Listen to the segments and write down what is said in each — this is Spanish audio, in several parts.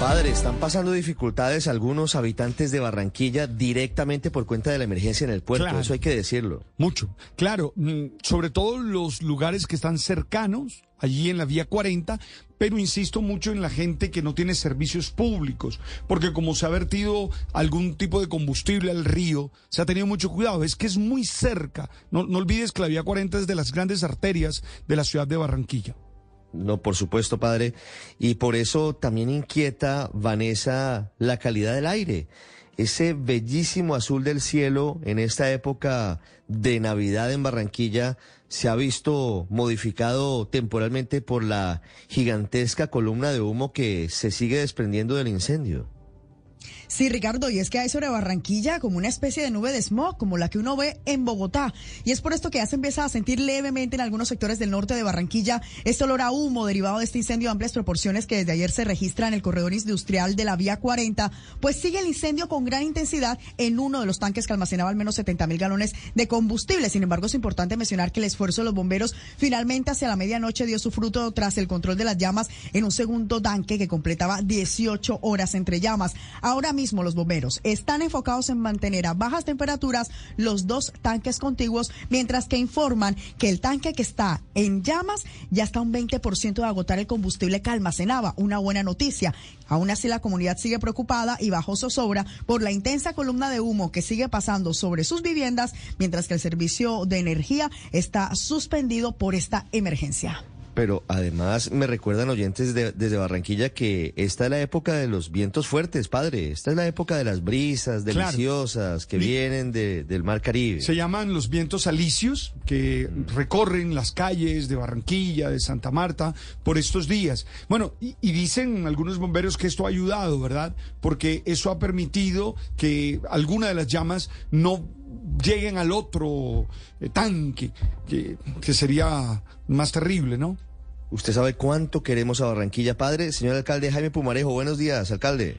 Padre, están pasando dificultades algunos habitantes de Barranquilla directamente por cuenta de la emergencia en el puerto. Claro. Eso hay que decirlo. Mucho. Claro, mm, sobre todo los lugares que están cercanos, allí en la vía 40, pero insisto mucho en la gente que no tiene servicios públicos, porque como se ha vertido algún tipo de combustible al río, se ha tenido mucho cuidado. Es que es muy cerca. No, no olvides que la vía 40 es de las grandes arterias de la ciudad de Barranquilla. No, por supuesto, padre. Y por eso también inquieta, Vanessa, la calidad del aire. Ese bellísimo azul del cielo en esta época de Navidad en Barranquilla se ha visto modificado temporalmente por la gigantesca columna de humo que se sigue desprendiendo del incendio. Sí, Ricardo, y es que hay sobre Barranquilla como una especie de nube de smog, como la que uno ve en Bogotá. Y es por esto que ya se empieza a sentir levemente en algunos sectores del norte de Barranquilla este olor a humo derivado de este incendio de amplias proporciones que desde ayer se registra en el corredor industrial de la vía 40. Pues sigue el incendio con gran intensidad en uno de los tanques que almacenaba al menos 70 mil galones de combustible. Sin embargo, es importante mencionar que el esfuerzo de los bomberos finalmente hacia la medianoche dio su fruto tras el control de las llamas en un segundo tanque que completaba 18 horas entre llamas. Ahora mismo los bomberos están enfocados en mantener a bajas temperaturas los dos tanques contiguos, mientras que informan que el tanque que está en llamas ya está un 20% de agotar el combustible que almacenaba. Una buena noticia. Aún así, la comunidad sigue preocupada y bajo zozobra por la intensa columna de humo que sigue pasando sobre sus viviendas, mientras que el servicio de energía está suspendido por esta emergencia. Pero además me recuerdan oyentes de- desde Barranquilla que esta es la época de los vientos fuertes, padre. Esta es la época de las brisas Claro. deliciosas que vienen de- del mar Caribe. Se llaman los vientos alisios que recorren las calles de Barranquilla, de Santa Marta, por estos días. Bueno, y, y dicen algunos bomberos que esto ha ayudado, ¿verdad? Porque eso ha permitido que alguna de las llamas no lleguen al otro eh, tanque, que, que sería más terrible, ¿no? Usted sabe cuánto queremos a Barranquilla, padre. Señor alcalde Jaime Pumarejo, buenos días, alcalde.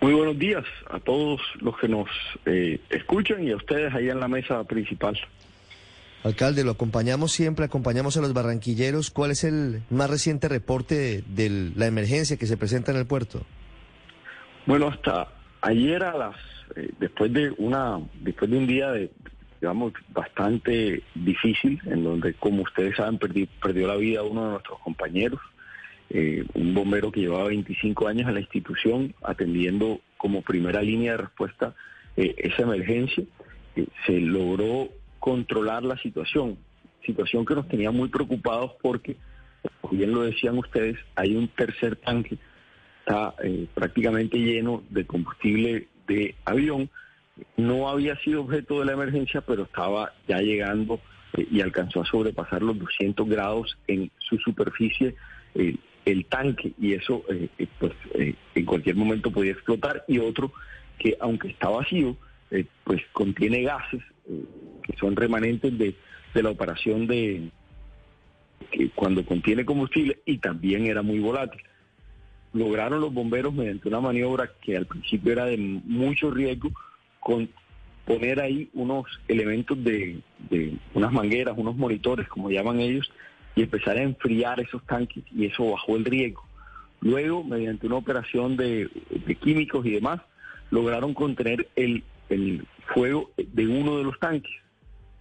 Muy buenos días a todos los que nos eh, escuchan y a ustedes ahí en la mesa principal. Alcalde, lo acompañamos siempre, acompañamos a los barranquilleros. ¿Cuál es el más reciente reporte de, de la emergencia que se presenta en el puerto? Bueno, hasta ayer a las eh, después de una después de un día de digamos bastante difícil en donde como ustedes saben perdi- perdió la vida uno de nuestros compañeros, eh, un bombero que llevaba 25 años en la institución atendiendo como primera línea de respuesta eh, esa emergencia, eh, se logró controlar la situación, situación que nos tenía muy preocupados porque, como bien lo decían ustedes, hay un tercer tanque está eh, prácticamente lleno de combustible de avión. No había sido objeto de la emergencia, pero estaba ya llegando eh, y alcanzó a sobrepasar los 200 grados en su superficie eh, el tanque. Y eso pues en cualquier momento podía explotar. Y otro que aunque está vacío pues contiene gases que son remanentes de, de la operación de que cuando contiene combustible y también era muy volátil lograron los bomberos mediante una maniobra que al principio era de mucho riesgo, con poner ahí unos elementos de, unas mangueras, unos monitores, como llaman ellos, y empezar a enfriar esos tanques y eso bajó el riesgo. Luego, mediante una operación de, químicos y demás, lograron contener el, fuego de uno de los tanques,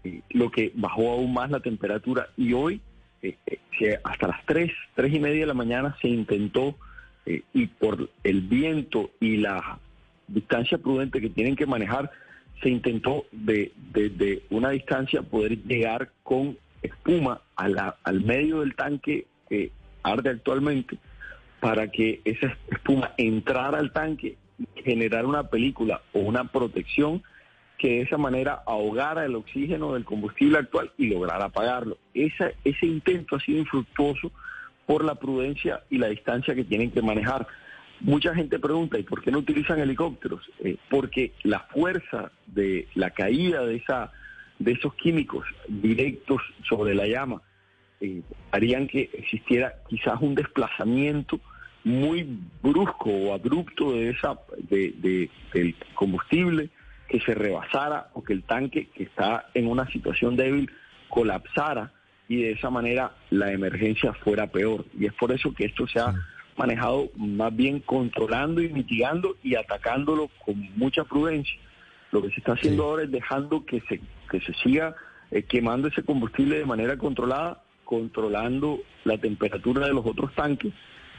eh, lo que bajó aún más la temperatura y hoy eh, eh, hasta las 3, 3 y media de la mañana se intentó eh, y por el viento y la distancia prudente que tienen que manejar, se intentó de, de- de una distancia poder llegar con espuma a la- al medio del tanque que arde actualmente para que esa espuma entrara al tanque y generara una película o una protección que de esa manera ahogara el oxígeno del combustible actual y lograra apagarlo. Esa, ese intento ha sido infructuoso por la prudencia y la distancia que tienen que manejar. Mucha gente pregunta, ¿y por qué no utilizan helicópteros? Eh, porque la fuerza de la caída de, esa, de esos químicos directos sobre la llama eh, harían que existiera quizás un desplazamiento muy brusco o abrupto de esa de, del combustible que se rebasara o que el tanque que está en una situación débil colapsara y de esa manera la emergencia fuera peor. Y es por eso que esto se ha manejado más bien controlando y mitigando y atacándolo con mucha prudencia. Lo que se está haciendo ahora es dejando que se, que se siga eh, quemando ese combustible de manera controlada, controlando la temperatura de los otros tanques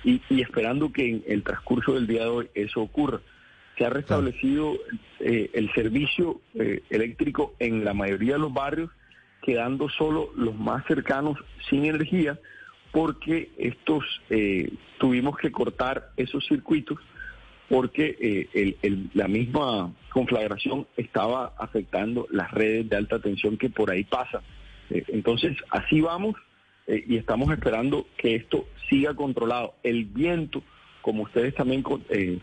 y, esperando que en el transcurso del día de hoy eso ocurra. Se ha restablecido eh, el servicio eh, eléctrico en la mayoría de los barrios, quedando solo los más cercanos sin energía, porque estos eh, tuvimos que cortar esos circuitos porque la misma conflagración estaba afectando las redes de alta tensión que por ahí pasan. entonces, así vamos eh, y estamos esperando que esto siga controlado. El viento, como ustedes también eh,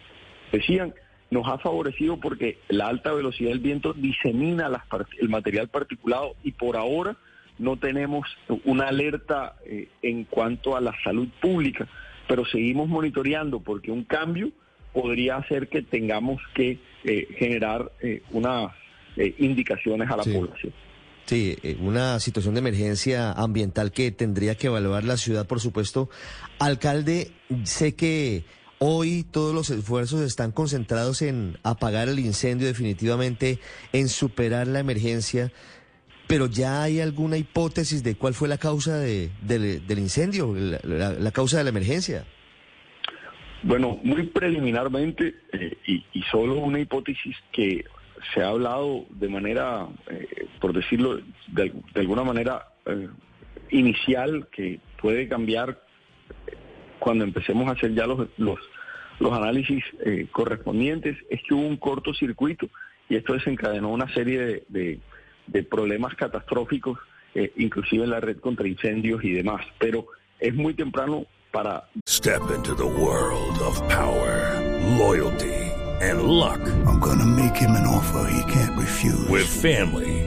decían, nos ha favorecido porque la alta velocidad del viento disemina el material particulado y por ahora no tenemos una alerta eh, en cuanto a la salud pública, pero seguimos monitoreando porque un cambio podría hacer que tengamos que generar unas indicaciones a la población. Sí, eh, una situación de emergencia ambiental que tendría que evaluar la ciudad, por supuesto. Alcalde, sé que hoy todos los esfuerzos están concentrados en apagar el incendio definitivamente, en superar la emergencia, pero ya hay alguna hipótesis de cuál fue la causa del incendio, la, causa de la emergencia. Bueno, muy preliminarmente eh, y, y, solo una hipótesis que se ha hablado de manera, eh, por decirlo de, alguna manera, eh, inicial, que puede cambiar cuando empecemos a hacer ya los, los, los análisis eh, correspondientes, es que hubo un cortocircuito y esto desencadenó una serie de, de problemas catastróficos, inclusive en la red contra incendios y demás. Pero es muy temprano para... Step into the world of power, loyalty. and luck. I'm gonna make him an offer he can't refuse. With family,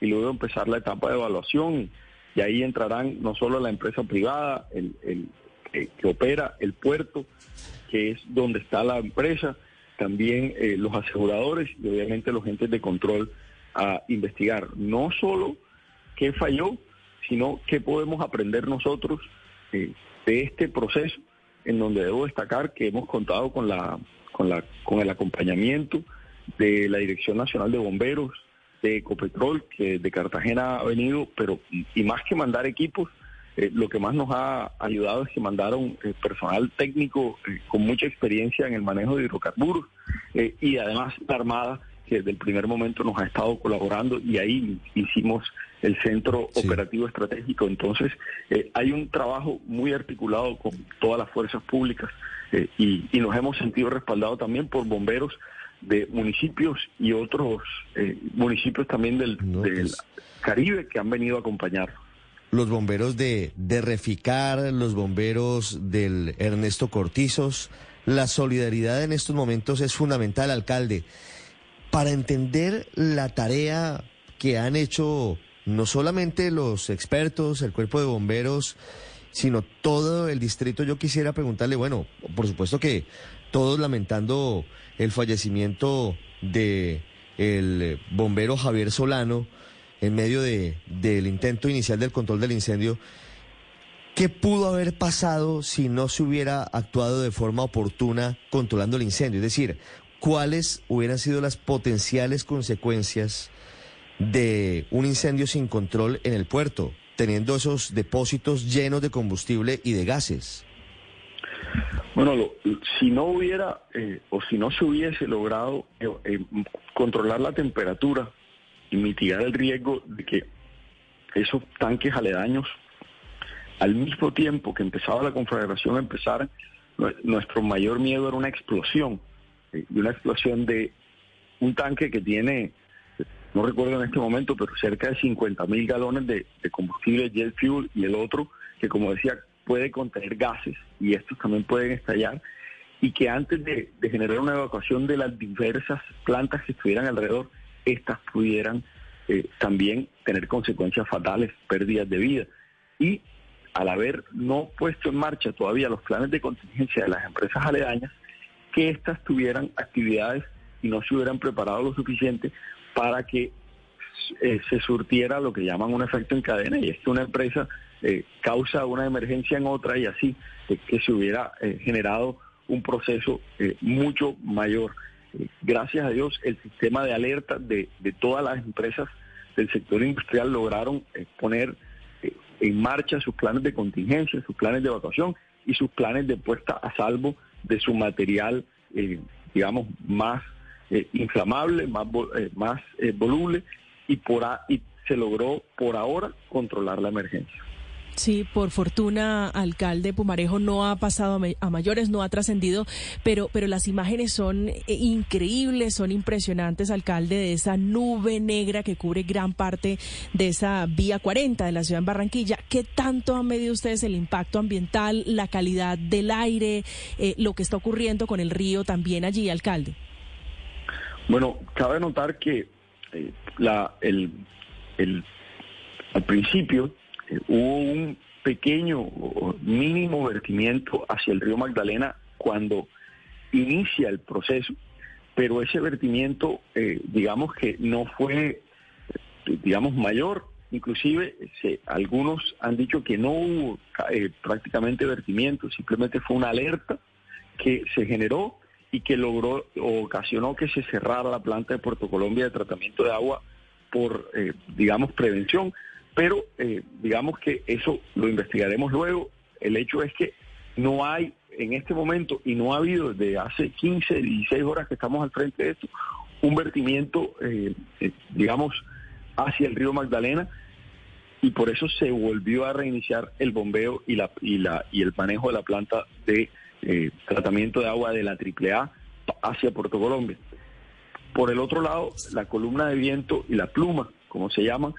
y luego empezar la etapa de evaluación. Y ahí entrarán no solo la empresa privada, el, el que, opera el puerto, que es donde está la empresa, también eh, los aseguradores y obviamente los entes de control a investigar. No solo qué falló, sino qué podemos aprender nosotros eh, de este proceso en donde debo destacar que hemos contado con la con la con el acompañamiento de la Dirección Nacional de Bomberos, de Ecopetrol, que de Cartagena ha venido, pero y más que mandar equipos, eh, lo que más nos ha ayudado es que mandaron eh, personal técnico eh, con mucha experiencia en el manejo de hidrocarburos y además la Armada que desde el primer momento nos ha estado colaborando y ahí hicimos el centro operativo estratégico. Entonces, eh, hay un trabajo muy articulado con todas las fuerzas públicas eh, y, nos hemos sentido respaldados también por bomberos de municipios y otros eh, municipios también del, del, pues Caribe que han venido a acompañar. Los bomberos de, de Reficar, los bomberos del Ernesto Cortizos, la solidaridad en estos momentos es fundamental, alcalde para entender la tarea que han hecho no solamente los expertos, el cuerpo de bomberos, sino todo el distrito, yo quisiera preguntarle, bueno, por supuesto que todos lamentando el fallecimiento de el bombero Javier Solano en medio de, del intento inicial del control del incendio, ¿qué pudo haber pasado si no se hubiera actuado de forma oportuna controlando el incendio? Es decir, ¿cuáles hubieran sido las potenciales consecuencias de un incendio sin control en el puerto, teniendo esos depósitos llenos de combustible y de gases? Bueno, lo- si no hubiera eh, o si no se hubiese logrado eh, eh, controlar la temperatura y mitigar el riesgo de que esos tanques aledaños, al mismo tiempo que empezaba la conflagración, empezaran, nue- nuestro mayor miedo era una explosión, y una explosión de un tanque que tiene, no recuerdo en este momento, pero cerca de 50 mil galones de, de combustible jet fuel y el otro que, como decía, puede contener gases y estos también pueden estallar y que antes de, generar una evacuación de las diversas plantas que estuvieran alrededor, estas pudieran eh, también tener consecuencias fatales, pérdidas de vida. Y al haber no puesto en marcha todavía los planes de contingencia de las empresas aledañas, que éstas tuvieran actividades y no se hubieran preparado lo suficiente para que eh, se surtiera lo que llaman un efecto en cadena y es que una empresa eh, causa una emergencia en otra y así eh, que se hubiera eh, generado un proceso mucho mayor. Gracias a Dios el sistema de alerta de, todas las empresas del sector industrial lograron poner en marcha sus planes de contingencia, sus planes de evacuación y sus planes de puesta a salvo de su material, digamos, más inflamable, más, más voluble y, por y se logró por ahora controlar la emergencia. Sí, por fortuna, alcalde Pumarejo no ha pasado a, ma- a mayores, no ha trascendido, pero, pero las imágenes son eh, increíbles, son impresionantes, alcalde, de esa nube negra que cubre gran parte de esa vía 40 de la ciudad de Barranquilla. ¿Qué tanto han medido ustedes el impacto ambiental, la calidad del aire, eh, lo que está ocurriendo con el río también allí, alcalde? Bueno, cabe notar que eh, la, el, el- al principio hubo un pequeño mínimo vertimiento hacia el río Magdalena cuando inicia el proceso, pero ese vertimiento, eh, digamos que no fue, eh, digamos, mayor. Inclusive, se- algunos han dicho que no hubo eh, prácticamente vertimiento, simplemente fue una alerta que se generó y que logró ocasionó que se cerrara la planta de Puerto Colombia de tratamiento de agua por, eh, digamos, prevención. Pero eh, digamos que eso lo investigaremos luego. El hecho es que no hay en este momento y no ha habido desde hace 15, 16 horas que estamos al frente de esto, un vertimiento, eh, eh, digamos, hacia el río Magdalena y por eso se volvió a reiniciar el bombeo y la y la y el manejo de la planta de eh, tratamiento de agua de la AAA hacia Puerto Colombia. Por el otro lado, la columna de viento y la pluma, como se llaman,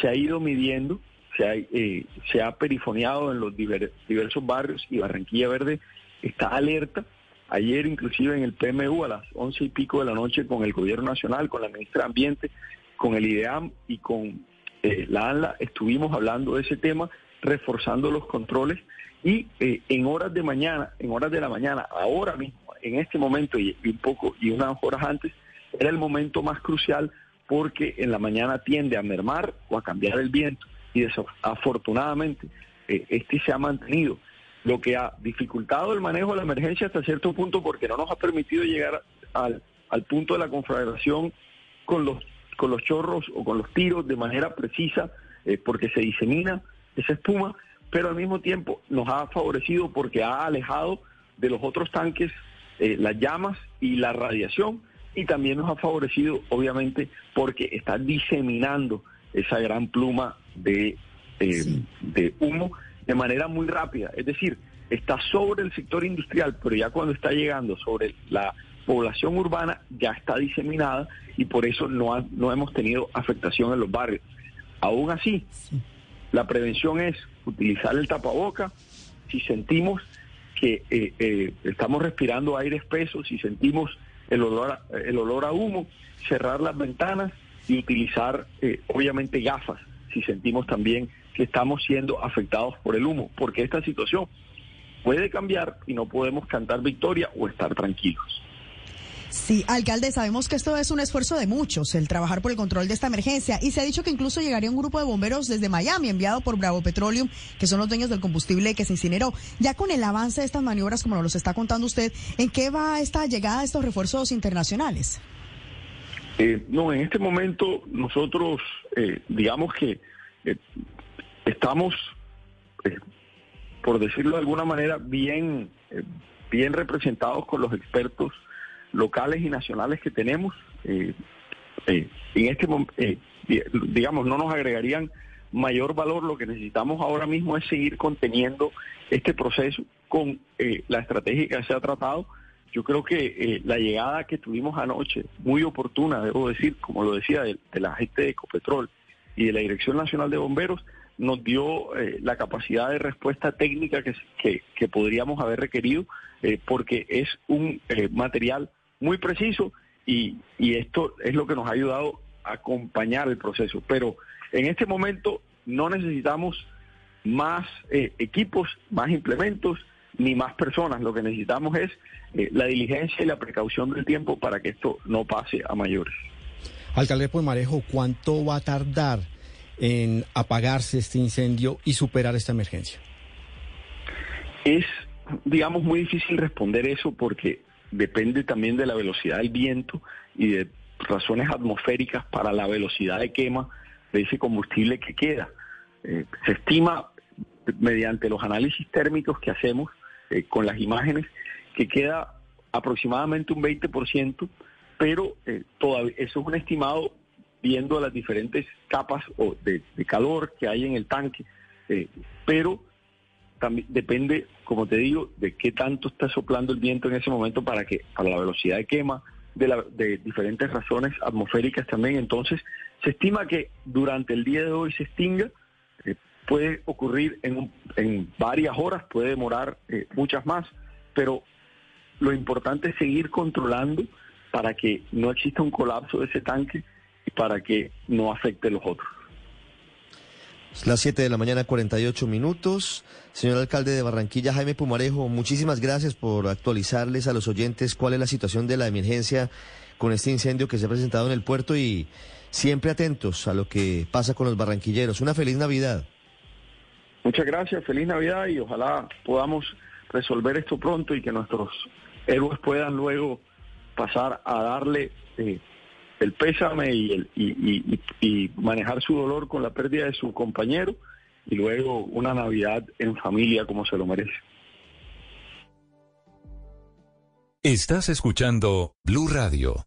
se ha ido midiendo, se ha, eh, se ha perifoneado en los diver- diversos barrios y Barranquilla Verde está alerta. Ayer inclusive en el PMU a las once y pico de la noche con el Gobierno Nacional, con la Ministra de Ambiente, con el IDEAM y con eh, la ANLA estuvimos hablando de ese tema, reforzando los controles y eh, en horas de mañana, en horas de la mañana, ahora mismo, en este momento y un poco y unas horas antes, era el momento más crucial porque en la mañana tiende a mermar o a cambiar el viento. Y desafortunadamente eh, este se ha mantenido, lo que ha dificultado el manejo de la emergencia hasta cierto punto porque no nos ha permitido llegar al, punto de la conflagración con los con los chorros o con los tiros de manera precisa eh, porque se disemina esa espuma, pero al mismo tiempo nos ha favorecido porque ha alejado de los otros tanques eh, las llamas y la radiación y también nos ha favorecido obviamente porque está diseminando esa gran pluma de, eh, de humo de manera muy rápida, es decir, está sobre el sector industrial, pero ya cuando está llegando sobre la población urbana ya está diseminada y por eso no, ha- no hemos tenido afectación en los barrios. Aún así, la prevención es utilizar el tapaboca. Si sentimos que eh, eh, estamos respirando aire espeso, si sentimos el olor a, el olor a humo, cerrar las ventanas y utilizar eh, obviamente gafas si sentimos también que estamos siendo afectados por el humo, porque esta situación puede cambiar y no podemos cantar victoria o estar tranquilos. Sí, alcalde, sabemos que esto es un esfuerzo de muchos, el trabajar por el control de esta emergencia, y se ha dicho que incluso llegaría un grupo de bomberos desde Miami, enviado por Bravo Petroleum, que son los dueños del combustible que se incineró. Ya con el avance de estas maniobras, como nos está contando usted, ¿en qué va esta llegada de estos refuerzos internacionales? Eh, no, en este momento nosotros, eh, digamos que eh, estamos, eh, por decirlo de alguna manera, bien eh, bien representados con los expertos locales y nacionales que tenemos. Eh, en este momento, digamos, no nos agregarían mayor valor. Lo que necesitamos ahora mismo es seguir conteniendo este proceso con la estrategia que se ha tratado. Yo creo que la llegada que tuvimos anoche, muy oportuna, debo decir, como lo decía, de, de la gente de Ecopetrol y de la Dirección Nacional de Bomberos, nos dio eh, la capacidad de respuesta técnica que, que, podríamos haber requerido, eh, porque es un eh, material muy preciso y, y esto es lo que nos ha ayudado a acompañar el proceso. Pero en este momento no necesitamos más equipos, más implementos, ni más personas. Lo que necesitamos es la diligencia y la precaución del tiempo para que esto no pase a mayores. Alcalde Marejo, ¿cuánto va a tardar en apagarse este incendio y superar esta emergencia? Es, digamos, muy difícil responder eso porque depende también de la velocidad del viento y de razones atmosféricas para la velocidad de quema de ese combustible que queda. Eh, se estima mediante los análisis térmicos que hacemos eh, con las imágenes que queda aproximadamente un 20%, pero eh, todavía eso es un estimado viendo las diferentes capas o de, calor que hay en el tanque, pero depende, como te digo, de qué tanto está soplando el viento en ese momento para que para la velocidad de quema, de, diferentes razones atmosféricas también. Entonces, se estima que durante el día de hoy se extinga, eh, puede ocurrir en, en, varias horas, puede demorar eh, muchas más, pero lo importante es seguir controlando para que no exista un colapso de ese tanque para que no afecte a los otros. Las 7 de la mañana, 48 minutos. Señor alcalde de Barranquilla, Jaime Pumarejo, muchísimas gracias por actualizarles a los oyentes cuál es la situación de la emergencia con este incendio que se ha presentado en el puerto y siempre atentos a lo que pasa con los barranquilleros. Una feliz Navidad. Muchas gracias, feliz Navidad y ojalá podamos resolver esto pronto y que nuestros héroes puedan luego pasar a darle eh, el pésame y, el, y, manejar su dolor con la pérdida de su compañero y luego una Navidad en familia como se lo merece. Estás escuchando Blue Radio.